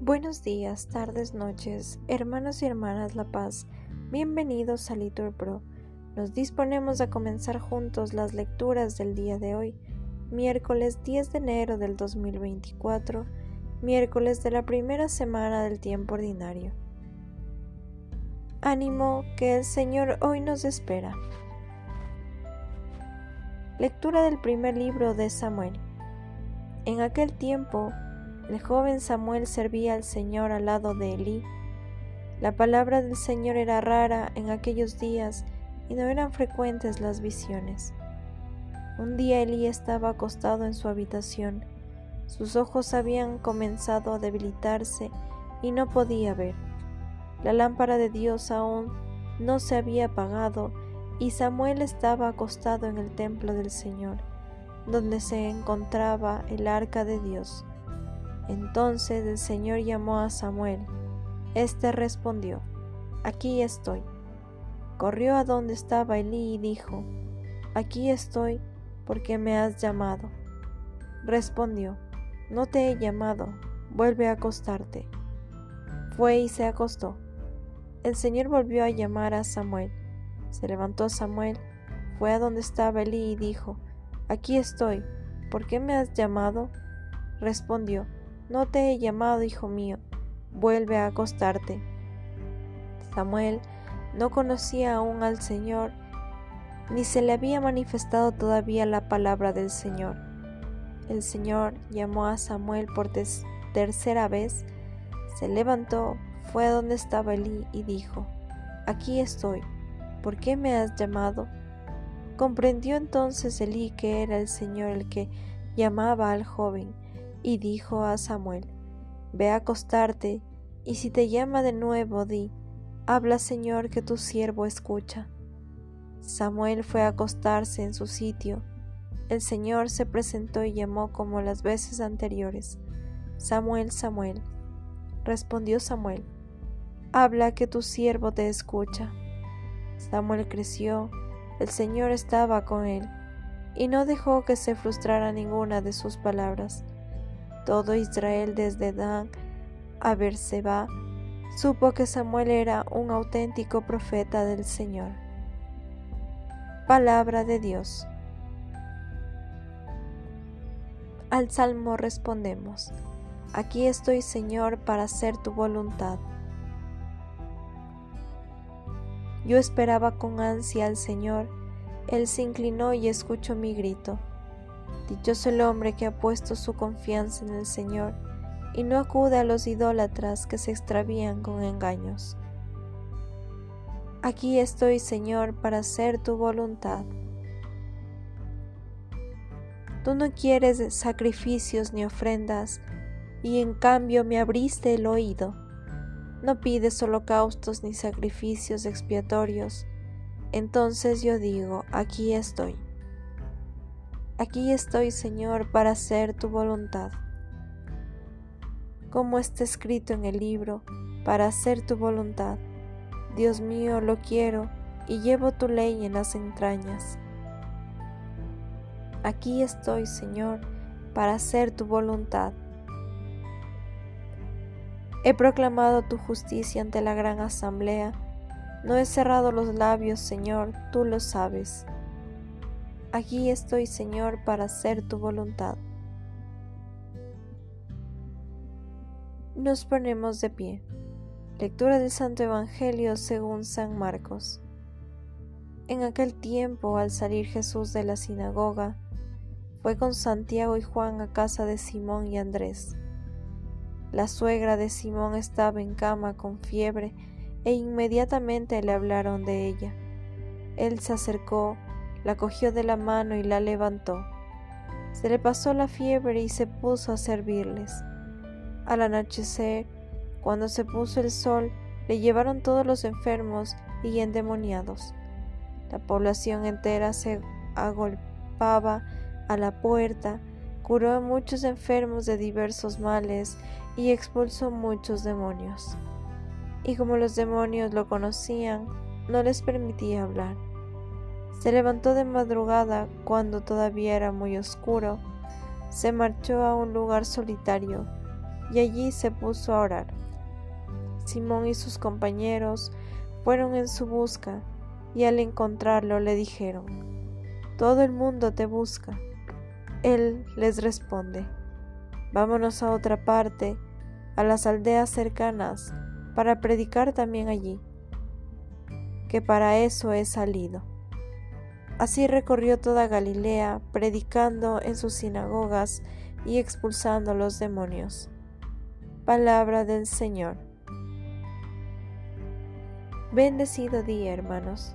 Buenos días, tardes, noches, hermanos y hermanas La Paz, bienvenidos a Litur Pro. Nos disponemos a comenzar juntos las lecturas del día de hoy, miércoles 10 de enero del 2024, miércoles de la primera semana del tiempo ordinario. Ánimo que el Señor hoy nos espera. Lectura del primer libro de Samuel. En aquel tiempo, el joven Samuel servía al Señor al lado de Elí. La palabra del Señor era rara en aquellos días y no eran frecuentes las visiones. Un día Elí estaba acostado en su habitación. Sus ojos habían comenzado a debilitarse y no podía ver. La lámpara de Dios aún no se había apagado y Samuel estaba acostado en el templo del Señor, donde se encontraba el arca de Dios. Entonces el Señor llamó a Samuel. Este respondió, Aquí estoy. Corrió a donde estaba Elí y dijo, Aquí estoy porque me has llamado. Respondió, No te he llamado, vuelve a acostarte. Fue y se acostó. El Señor volvió a llamar a Samuel. Se levantó Samuel, fue a donde estaba Elí y dijo, Aquí estoy, ¿por qué me has llamado? Respondió, no te he llamado, hijo mío, vuelve a acostarte. Samuel no conocía aún al Señor, ni se le había manifestado todavía la palabra del Señor. El Señor llamó a Samuel por tercera vez, se levantó, fue a donde estaba Elí y dijo, Aquí estoy, ¿por qué me has llamado? Comprendió entonces Elí que era el Señor el que llamaba al joven, y dijo a Samuel, Ve a acostarte, y si te llama de nuevo, di, Habla Señor que tu siervo escucha. Samuel fue a acostarse en su sitio. El Señor se presentó y llamó como las veces anteriores, Samuel, Samuel. Respondió Samuel, Habla que tu siervo te escucha. Samuel creció, el Señor estaba con él, y no dejó que se frustrara ninguna de sus palabras todo Israel desde Dan a Berseba supo que Samuel era un auténtico profeta del Señor. Palabra de Dios. Al salmo respondemos, Aquí estoy Señor para hacer tu voluntad. Yo esperaba con ansia al Señor, Él se inclinó y escuchó mi grito. Dichoso el hombre que ha puesto su confianza en el Señor y no acude a los idólatras que se extravían con engaños. Aquí estoy, Señor, para hacer tu voluntad. Tú no quieres sacrificios ni ofrendas, y en cambio me abriste el oído. No pides holocaustos ni sacrificios expiatorios. Entonces yo digo, aquí estoy. Aquí estoy, Señor, para hacer tu voluntad. Como está escrito en el libro, para hacer tu voluntad. Dios mío, lo quiero y llevo tu ley en las entrañas. Aquí estoy, Señor, para hacer tu voluntad. He proclamado tu justicia ante la gran asamblea. No he cerrado los labios, Señor, tú lo sabes. Aquí estoy, Señor, para hacer tu voluntad. Nos ponemos de pie. Lectura del Santo Evangelio según San Marcos. En aquel tiempo, al salir Jesús de la sinagoga, fue con Santiago y Juan a casa de Simón y Andrés. La suegra de Simón estaba en cama con fiebre e inmediatamente le hablaron de ella. Él se acercó, la cogió de la mano y la levantó. Se le pasó la fiebre y se puso a servirles. Al anochecer, cuando se puso el sol, le llevaron todos los enfermos y endemoniados. La población entera se agolpaba a la puerta, curó a muchos enfermos de diversos males y expulsó muchos demonios. Y como los demonios lo conocían, no les permitía hablar se levantó de madrugada cuando todavía era muy oscuro, se marchó a un lugar solitario y allí se puso a orar. Simón y sus compañeros fueron en su busca y al encontrarlo le dijeron, Todo el mundo te busca. Él les responde, Vámonos a otra parte, a las aldeas cercanas, para predicar también allí, que para eso he salido. Así recorrió toda Galilea, predicando en sus sinagogas y expulsando los demonios. Palabra del Señor. Bendecido día, hermanos.